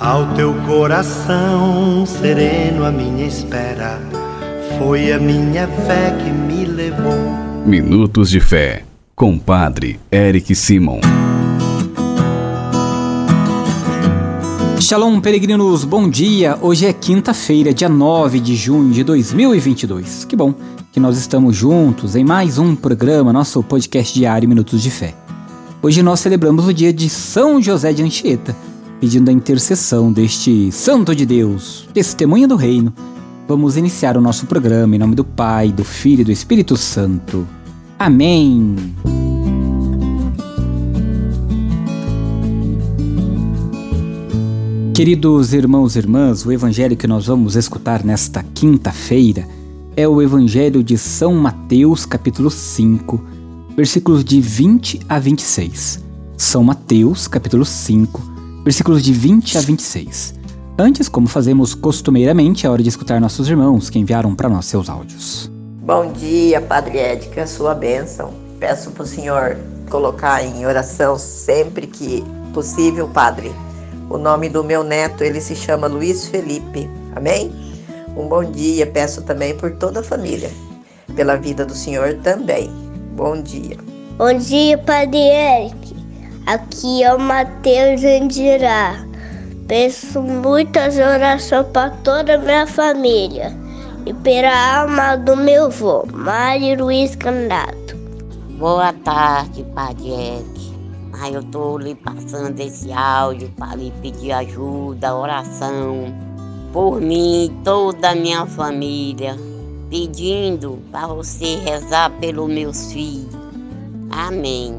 Ao teu coração sereno, a minha espera foi a minha fé que me levou. Minutos de Fé, com Padre Eric Simon. Shalom, peregrinos, bom dia! Hoje é quinta-feira, dia 9 de junho de 2022. Que bom que nós estamos juntos em mais um programa, nosso podcast diário Minutos de Fé. Hoje nós celebramos o dia de São José de Anchieta pedindo a intercessão deste Santo de Deus, testemunha do Reino, vamos iniciar o nosso programa em nome do Pai, do Filho e do Espírito Santo. Amém. Queridos irmãos e irmãs, o evangelho que nós vamos escutar nesta quinta-feira é o evangelho de São Mateus, capítulo 5, versículos de 20 a 26. São Mateus, capítulo 5, versículos de 20 a 26. Antes, como fazemos costumeiramente, é hora de escutar nossos irmãos que enviaram para nós seus áudios. Bom dia, Padre Édica, sua bênção. Peço para o Senhor colocar em oração sempre que possível, Padre. O nome do meu neto, ele se chama Luiz Felipe. Amém? Um bom dia, peço também por toda a família, pela vida do Senhor também. Bom dia. Bom dia, Padre Eric. Aqui é o Mateus Andirá. Peço muitas orações para toda a minha família e pela alma do meu avô, Mário Luiz Candato. Boa tarde, Padre. Aí eu estou lhe passando esse áudio para lhe pedir ajuda, oração por mim e toda a minha família, pedindo para você rezar pelos meus filhos. Amém.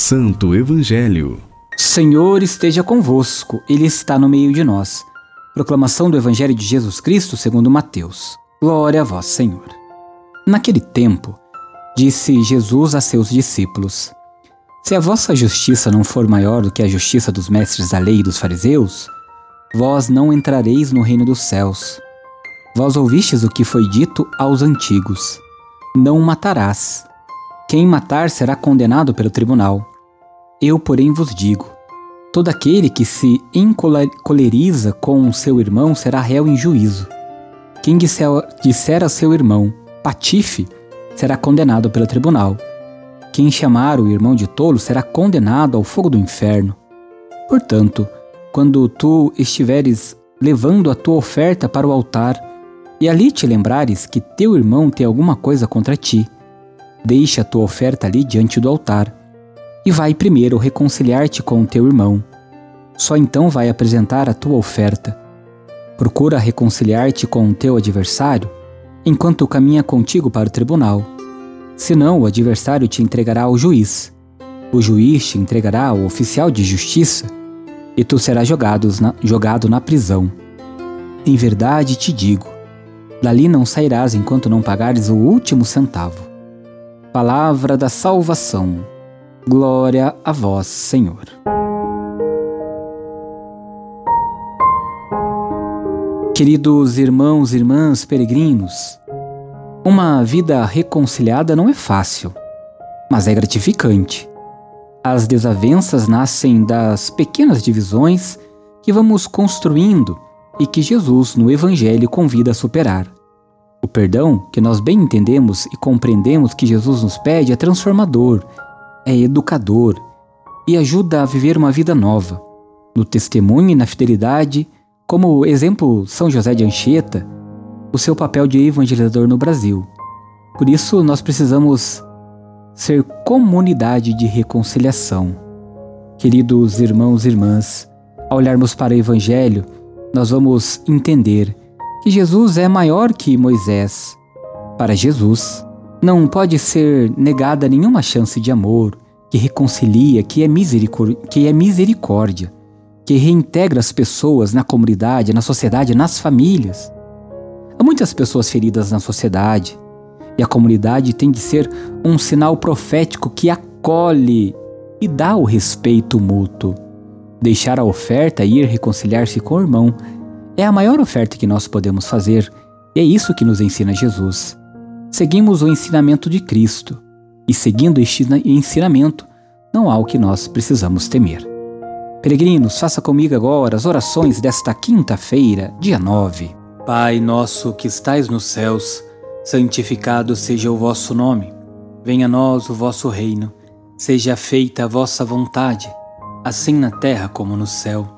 Santo Evangelho. Senhor esteja convosco, Ele está no meio de nós. Proclamação do Evangelho de Jesus Cristo segundo Mateus. Glória a vós, Senhor. Naquele tempo, disse Jesus a seus discípulos: Se a vossa justiça não for maior do que a justiça dos mestres da lei e dos fariseus, vós não entrareis no reino dos céus. Vós ouvistes o que foi dito aos antigos: Não matarás. Quem matar será condenado pelo tribunal. Eu, porém, vos digo: todo aquele que se encoleriza com seu irmão será réu em juízo. Quem disser, a seu irmão, patife, será condenado pelo tribunal. Quem chamar o irmão de tolo será condenado ao fogo do inferno. Portanto, quando tu estiveres levando a tua oferta para o altar, e ali te lembrares que teu irmão tem alguma coisa contra ti, Deixa a tua oferta ali diante do altar e vai primeiro reconciliar-te com o teu irmão. Só então vai apresentar a tua oferta. Procura reconciliar-te com o teu adversário enquanto caminha contigo para o tribunal. Senão, o adversário te entregará ao juiz. O juiz te entregará ao oficial de justiça e tu serás jogado na, jogado na prisão. Em verdade te digo: dali não sairás enquanto não pagares o último centavo. Palavra da salvação. Glória a vós, Senhor. Queridos irmãos e irmãs peregrinos, uma vida reconciliada não é fácil, mas é gratificante. As desavenças nascem das pequenas divisões que vamos construindo e que Jesus no Evangelho convida a superar. O perdão, que nós bem entendemos e compreendemos que Jesus nos pede, é transformador, é educador e ajuda a viver uma vida nova. no testemunho e na fidelidade, como exemplo São José de Anchieta, o seu papel de evangelizador no Brasil. Por isso, nós precisamos ser comunidade de reconciliação. Queridos irmãos e irmãs, ao olharmos para o Evangelho, nós vamos entender Jesus é maior que Moisés. Para Jesus, não pode ser negada nenhuma chance de amor, que reconcilia, que é, que é misericórdia, que reintegra as pessoas na comunidade, na sociedade, nas famílias. Há muitas pessoas feridas na sociedade e a comunidade tem de ser um sinal profético que acolhe e dá o respeito mútuo. Deixar a oferta e ir reconciliar-se com o irmão é a maior oferta que nós podemos fazer e é isso que nos ensina Jesus. Seguimos o ensinamento de Cristo e, seguindo este ensinamento, não há o que nós precisamos temer. Peregrinos, faça comigo agora as orações desta quinta-feira, dia 9. Pai nosso que estais nos céus, santificado seja o vosso nome. Venha a nós o vosso reino. Seja feita a vossa vontade, assim na terra como no céu.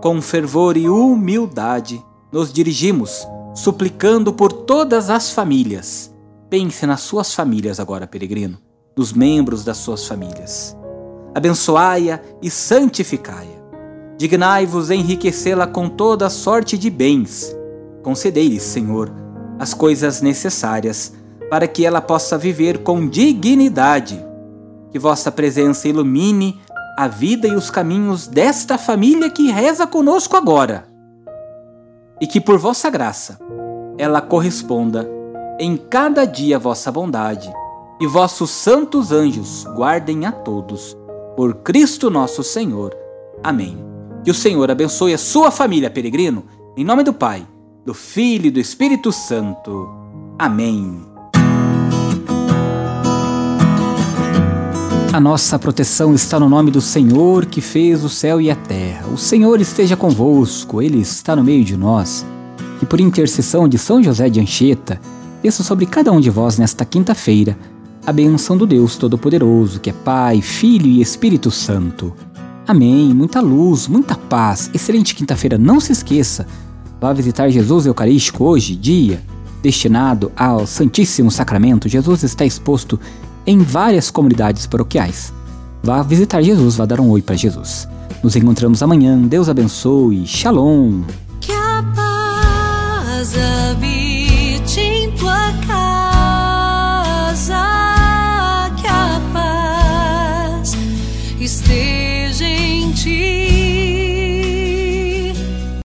com fervor e humildade, nos dirigimos, suplicando por todas as famílias. Pense nas suas famílias agora, peregrino, nos membros das suas famílias. Abençoai-a e santificai-a. Dignai-vos enriquecê-la com toda sorte de bens. Concedei-lhe, Senhor, as coisas necessárias para que ela possa viver com dignidade. Que vossa presença ilumine a vida e os caminhos desta família que reza conosco agora. E que por vossa graça ela corresponda em cada dia vossa bondade e vossos santos anjos guardem a todos. Por Cristo nosso Senhor. Amém. Que o Senhor abençoe a sua família, peregrino, em nome do Pai do Filho e do Espírito Santo. Amém. A nossa proteção está no nome do Senhor que fez o céu e a terra. O Senhor esteja convosco, Ele está no meio de nós. E por intercessão de São José de Anchieta, desça sobre cada um de vós nesta quinta-feira a bênção do Deus Todo-Poderoso, que é Pai, Filho e Espírito Santo. Amém. Muita luz, muita paz. Excelente quinta-feira. Não se esqueça Vá visitar Jesus Eucarístico hoje, dia destinado ao Santíssimo Sacramento. Jesus está exposto em várias comunidades paroquiais. Vá visitar Jesus, vá dar um oi para Jesus. Nos encontramos amanhã. Deus abençoe. Shalom. Que a paz habite em tua casa. Que a paz esteja